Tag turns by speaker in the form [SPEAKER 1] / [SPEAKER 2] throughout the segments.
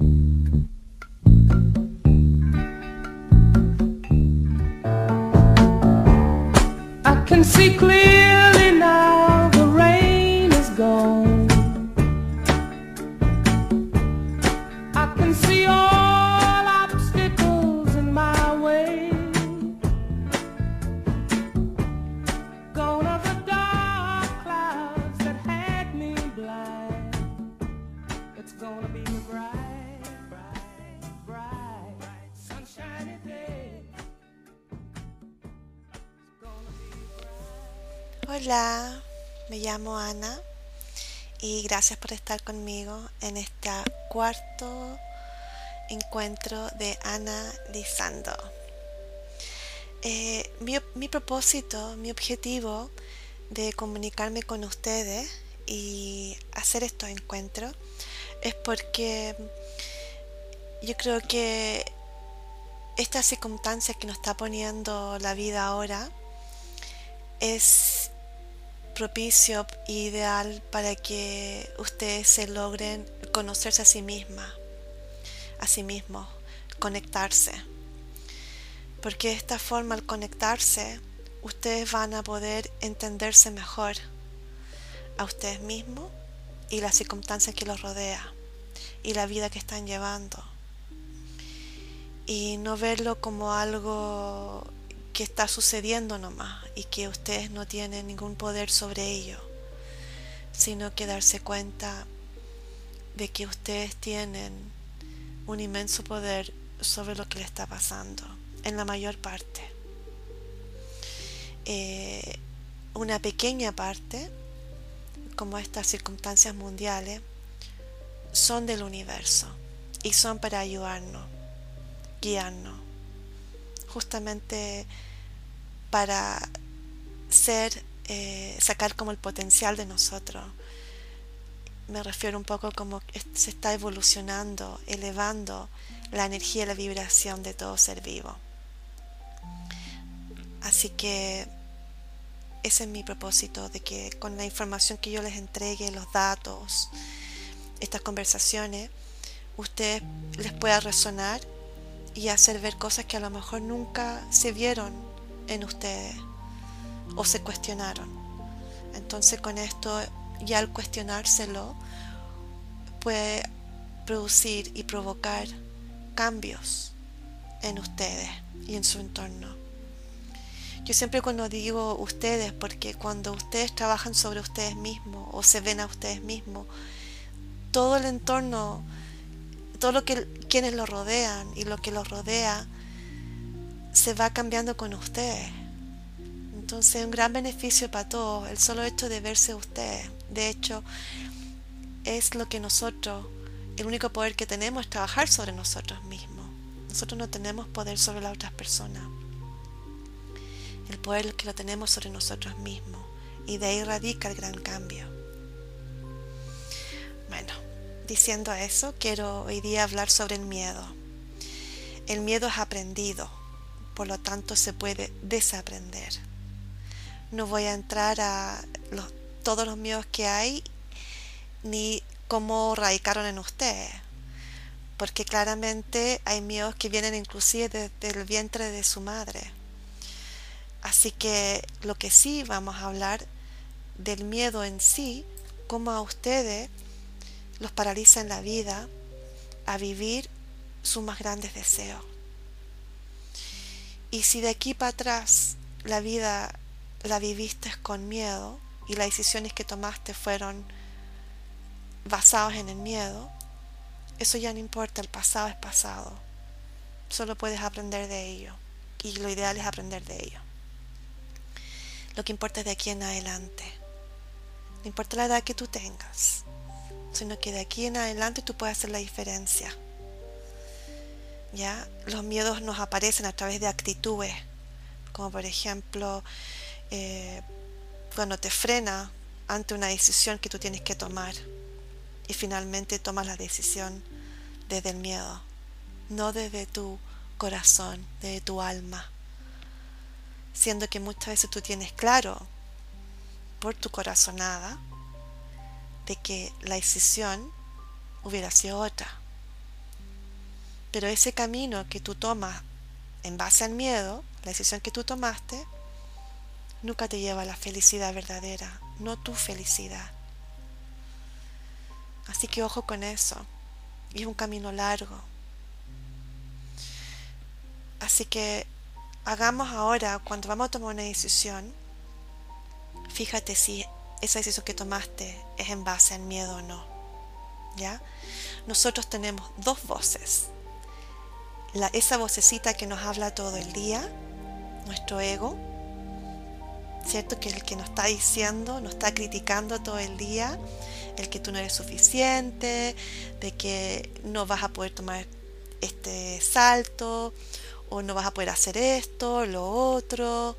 [SPEAKER 1] I can see clearly
[SPEAKER 2] Hola, me llamo Ana y gracias por estar conmigo en este cuarto encuentro de Ana Lizando. Eh, mi, mi propósito, mi objetivo de comunicarme con ustedes y hacer estos encuentros es porque yo creo que esta circunstancia que nos está poniendo la vida ahora es propicio ideal para que ustedes se logren conocerse a sí misma, a sí mismos, conectarse. Porque de esta forma al conectarse, ustedes van a poder entenderse mejor a ustedes mismos y las circunstancias que los rodea y la vida que están llevando. Y no verlo como algo que está sucediendo nomás y que ustedes no tienen ningún poder sobre ello, sino que darse cuenta de que ustedes tienen un inmenso poder sobre lo que le está pasando, en la mayor parte. Eh, una pequeña parte, como estas circunstancias mundiales, son del universo y son para ayudarnos, guiarnos, justamente para ser, eh, sacar como el potencial de nosotros. Me refiero un poco como se está evolucionando, elevando la energía y la vibración de todo ser vivo. Así que ese es mi propósito, de que con la información que yo les entregue, los datos, estas conversaciones, ustedes les pueda resonar y hacer ver cosas que a lo mejor nunca se vieron en ustedes o se cuestionaron. Entonces con esto ya al cuestionárselo puede producir y provocar cambios en ustedes y en su entorno. Yo siempre cuando digo ustedes, porque cuando ustedes trabajan sobre ustedes mismos o se ven a ustedes mismos, todo el entorno, todo lo que quienes lo rodean y lo que los rodea se va cambiando con ustedes. Entonces, un gran beneficio para todos, el solo hecho de verse ustedes. De hecho, es lo que nosotros, el único poder que tenemos es trabajar sobre nosotros mismos. Nosotros no tenemos poder sobre las otras personas. El poder que lo tenemos sobre nosotros mismos. Y de ahí radica el gran cambio. Bueno, diciendo eso, quiero hoy día hablar sobre el miedo. El miedo es aprendido, por lo tanto se puede desaprender. No voy a entrar a todos los miedos que hay ni cómo radicaron en ustedes, porque claramente hay miedos que vienen inclusive desde el vientre de su madre. Así que lo que sí vamos a hablar del miedo en sí, cómo a ustedes los paraliza en la vida a vivir sus más grandes deseos. Y si de aquí para atrás la vida la viviste con miedo y las decisiones que tomaste fueron basadas en el miedo, eso ya no importa, el pasado es pasado. Solo puedes aprender de ello. Y lo ideal es aprender de ello. Lo que importa es de aquí en adelante. No importa la edad que tú tengas sino que de aquí en adelante tú puedes hacer la diferencia. ¿Ya? Los miedos nos aparecen a través de actitudes, como por ejemplo eh, cuando te frena ante una decisión que tú tienes que tomar y finalmente tomas la decisión desde el miedo, no desde tu corazón, desde tu alma, siendo que muchas veces tú tienes claro por tu corazonada de que la decisión hubiera sido otra. Pero ese camino que tú tomas en base al miedo, la decisión que tú tomaste, nunca te lleva a la felicidad verdadera, no tu felicidad. Así que ojo con eso. Y es un camino largo. Así que hagamos ahora, cuando vamos a tomar una decisión, fíjate si esa decisión que tomaste es en base al miedo o no. ¿Ya? Nosotros tenemos dos voces. La, esa vocecita que nos habla todo el día, nuestro ego, ¿cierto? Que es el que nos está diciendo, nos está criticando todo el día, el que tú no eres suficiente, de que no vas a poder tomar este salto, o no vas a poder hacer esto, lo otro.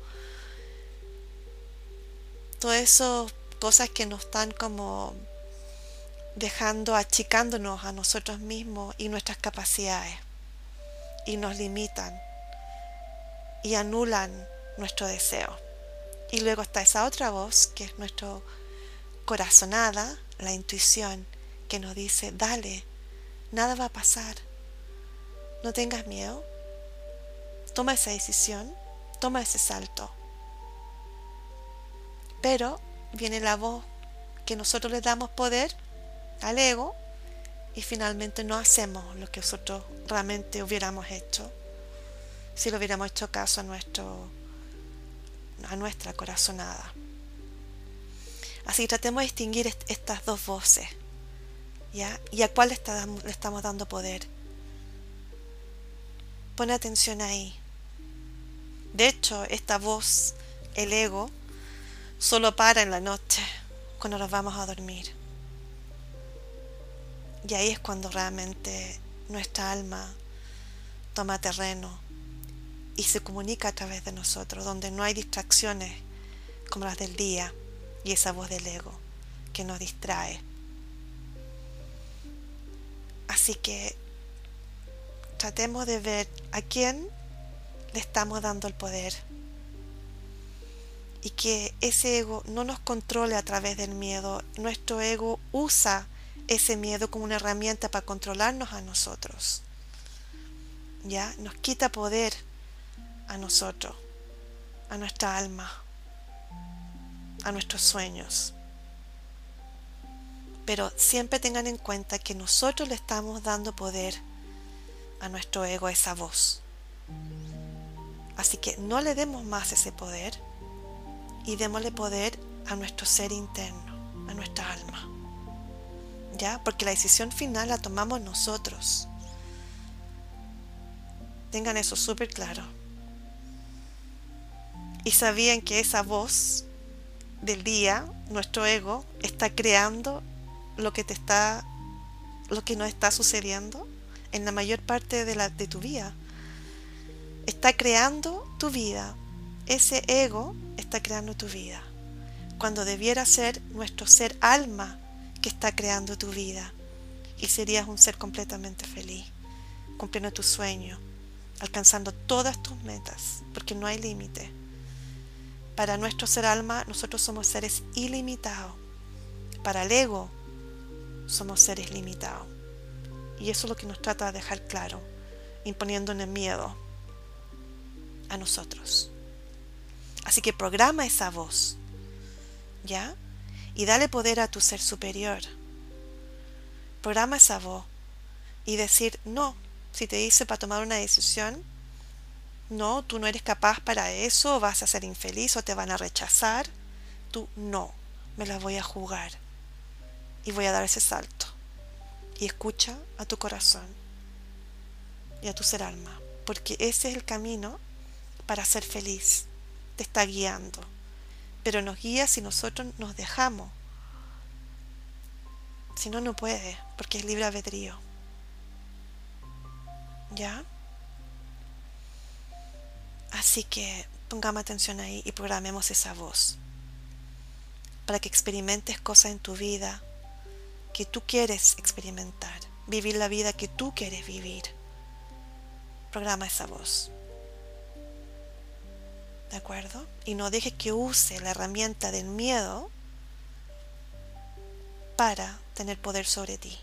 [SPEAKER 2] Todo eso, cosas que nos están como dejando, achicándonos a nosotros mismos y nuestras capacidades. Y nos limitan y anulan nuestro deseo. Y luego está esa otra voz, que es nuestro corazonada, la intuición, que nos dice, dale, nada va a pasar. No tengas miedo. Toma esa decisión, toma ese salto. Pero viene la voz que nosotros le damos poder al ego y finalmente no hacemos lo que nosotros realmente hubiéramos hecho si lo hubiéramos hecho caso a nuestro a nuestra corazonada. Así tratemos de distinguir estas dos voces, ¿ya? ¿Y a cuál le, le estamos dando poder? Pon atención ahí. De hecho, esta voz, el ego, solo para en la noche, cuando nos vamos a dormir. Y ahí es cuando realmente nuestra alma toma terreno y se comunica a través de nosotros, donde no hay distracciones como las del día y esa voz del ego que nos distrae. Así que tratemos de ver a quién le estamos dando el poder y que ese ego no nos controle a través del miedo. Nuestro ego usa ese miedo como una herramienta para controlarnos a nosotros. ¿Ya? Nos quita poder a nosotros, a nuestra alma, a nuestros sueños. Pero siempre tengan en cuenta que nosotros le estamos dando poder a nuestro ego, a esa voz. Así que no le demos más ese poder y démosle poder a nuestro ser interno, a nuestra alma. ¿Ya? Porque la decisión final la tomamos nosotros. Tengan eso súper claro y sabían que esa voz del día, nuestro ego, está creando lo que te está, lo que no está sucediendo en la mayor parte de, la, de tu vida. Está creando tu vida. Ese ego está creando tu vida. Cuando debiera ser nuestro ser alma que está creando tu vida. Y serías un ser completamente feliz, cumpliendo tus sueños, alcanzando todas tus metas, porque no hay límite. Para nuestro ser alma, nosotros somos seres ilimitados. Para el ego, somos seres limitados. Y eso es lo que nos trata de dejar claro, imponiéndonos miedo a nosotros. Así que programa esa voz, ¿ya? Y dale poder a tu ser superior. Programa esa voz y decir no. Si te dice para tomar una decisión, no, tú no eres capaz para eso, vas a ser infeliz o te van a rechazar. Tú no, me la voy a jugar y voy a dar ese salto. Y escucha a tu corazón y a tu ser alma, porque ese es el camino para ser feliz. Te está guiando, pero nos guía si nosotros nos dejamos. Si no, no puede, porque es libre albedrío. ¿Ya? Así que pongamos atención ahí y programemos esa voz para que experimentes cosas en tu vida que tú quieres experimentar, vivir la vida que tú quieres vivir. Programa esa voz. ¿De acuerdo? Y no dejes que use la herramienta del miedo para tener poder sobre ti.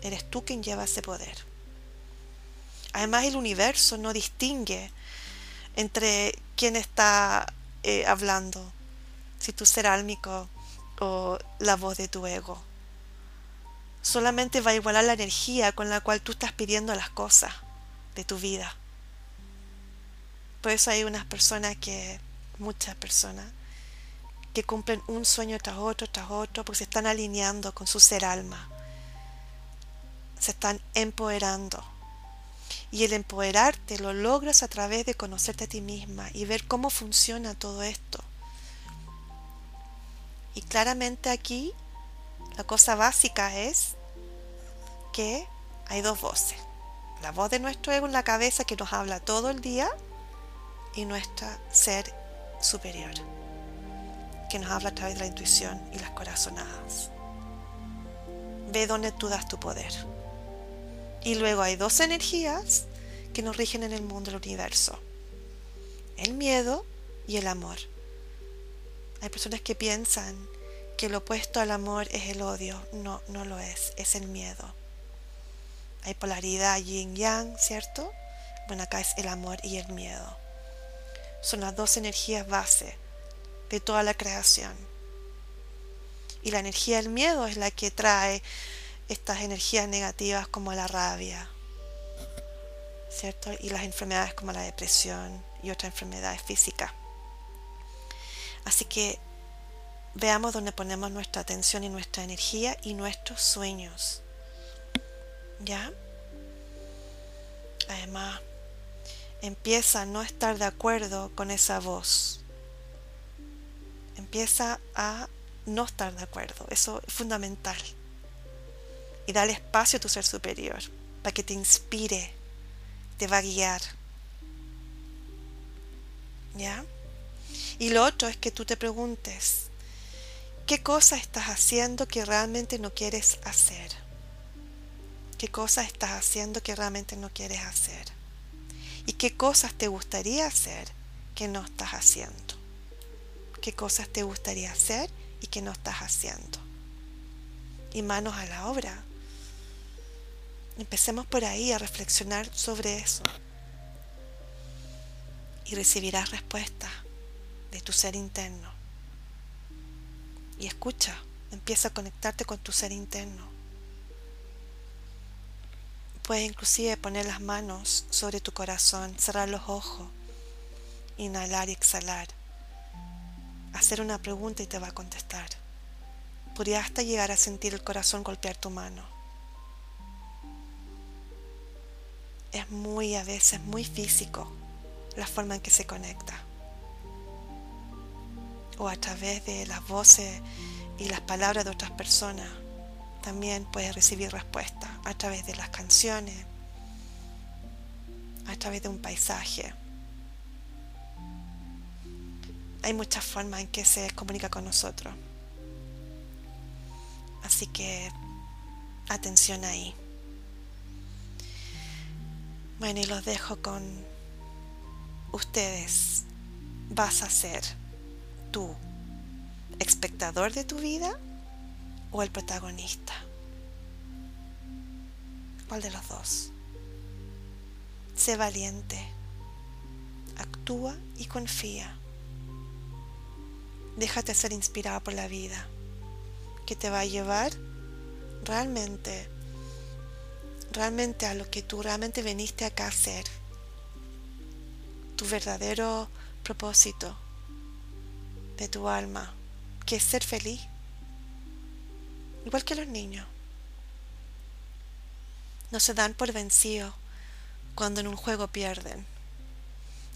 [SPEAKER 2] Eres tú quien lleva ese poder. Además el universo no distingue entre quién está eh, hablando, si tu ser álmico o la voz de tu ego. Solamente va a igualar la energía con la cual tú estás pidiendo las cosas de tu vida. Por eso hay unas personas que, muchas personas, que cumplen un sueño tras otro, tras otro, porque se están alineando con su ser alma. Se están empoderando. Y el empoderarte lo logras a través de conocerte a ti misma y ver cómo funciona todo esto. Y claramente aquí la cosa básica es que hay dos voces. La voz de nuestro ego en la cabeza que nos habla todo el día y nuestro ser superior que nos habla a través de la intuición y las corazonadas. Ve dónde tú das tu poder. Y luego hay dos energías que nos rigen en el mundo del universo. El miedo y el amor. Hay personas que piensan que lo opuesto al amor es el odio. No, no lo es, es el miedo. Hay polaridad yin-yang, ¿cierto? Bueno, acá es el amor y el miedo. Son las dos energías base de toda la creación. Y la energía del miedo es la que trae estas energías negativas como la rabia, ¿cierto? Y las enfermedades como la depresión y otras enfermedades físicas. Así que veamos dónde ponemos nuestra atención y nuestra energía y nuestros sueños. ¿Ya? Además, empieza a no estar de acuerdo con esa voz. Empieza a no estar de acuerdo. Eso es fundamental. Y dale espacio a tu ser superior para que te inspire, te va a guiar. ¿Ya? Y lo otro es que tú te preguntes, ¿qué cosa estás haciendo que realmente no quieres hacer? ¿Qué cosas estás haciendo que realmente no quieres hacer? ¿Y qué cosas te gustaría hacer que no estás haciendo? ¿Qué cosas te gustaría hacer y que no estás haciendo? Y manos a la obra. Empecemos por ahí a reflexionar sobre eso. Y recibirás respuesta de tu ser interno. Y escucha, empieza a conectarte con tu ser interno. Puedes inclusive poner las manos sobre tu corazón, cerrar los ojos, inhalar y exhalar. Hacer una pregunta y te va a contestar. Podría hasta llegar a sentir el corazón golpear tu mano. Es muy a veces muy físico la forma en que se conecta. O a través de las voces y las palabras de otras personas también puedes recibir respuesta a través de las canciones, a través de un paisaje. Hay muchas formas en que se comunica con nosotros. Así que atención ahí. Bueno, y los dejo con ustedes. ¿Vas a ser tú espectador de tu vida o el protagonista? ¿Cuál de los dos? Sé valiente, actúa y confía. Déjate ser inspirado por la vida, que te va a llevar realmente, realmente a lo que tú realmente viniste acá a hacer. Tu verdadero propósito de tu alma, que es ser feliz igual que los niños. No se dan por vencidos cuando en un juego pierden.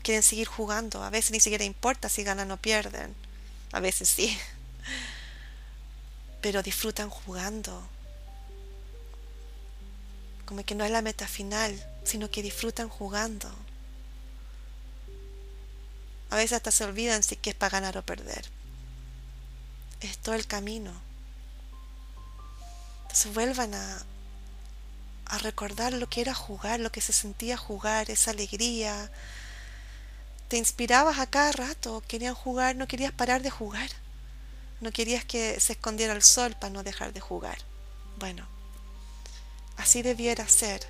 [SPEAKER 2] Quieren seguir jugando, a veces ni siquiera importa si ganan o pierden, a veces sí, pero disfrutan jugando. Como que no es la meta final, sino que disfrutan jugando. A veces hasta se olvidan si es para ganar o perder. Es todo el camino. Entonces vuelvan a, a recordar lo que era jugar, lo que se sentía jugar, esa alegría. Te inspirabas a cada rato, querían jugar, no querías parar de jugar. No querías que se escondiera el sol para no dejar de jugar. Bueno, así debiera ser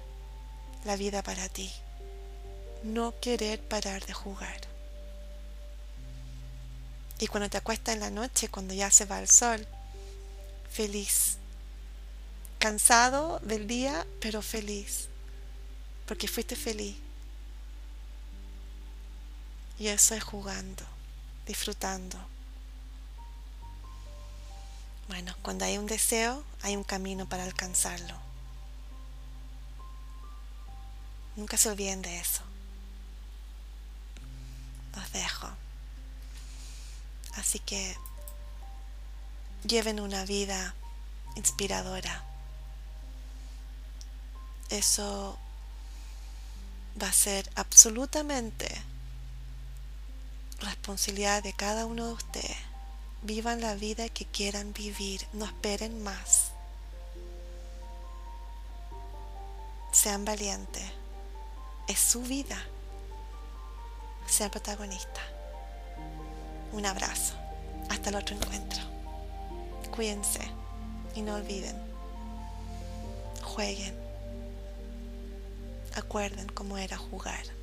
[SPEAKER 2] la vida para ti. No querer parar de jugar. Y cuando te acuestas en la noche, cuando ya se va el sol, feliz. Cansado del día, pero feliz. Porque fuiste feliz. Y eso es jugando, disfrutando. Bueno, cuando hay un deseo, hay un camino para alcanzarlo. Nunca se olviden de eso. Los dejo. Así que lleven una vida inspiradora. Eso va a ser absolutamente responsabilidad de cada uno de ustedes. Vivan la vida que quieran vivir, no esperen más. Sean valientes. Es su vida. Sean protagonistas. Un abrazo. Hasta el otro encuentro. Cuídense y no olviden. Jueguen. Acuerden cómo era jugar.